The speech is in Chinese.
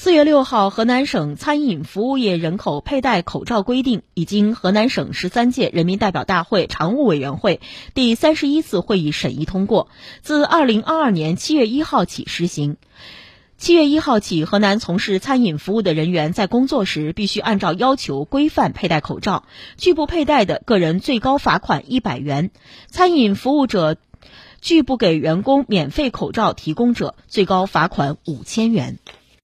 四月六号河南省餐饮服务业人口佩戴口罩规定已经河南省十三届人民代表大会常务委员会第三十一次会议审议通过自二零二二年七月一号起实行。七月一号起河南从事餐饮服务的人员在工作时必须按照要求规范佩戴口罩拒不佩戴的个人最高罚款一百元。餐饮服务者拒不给员工免费口罩提供者最高罚款五千元。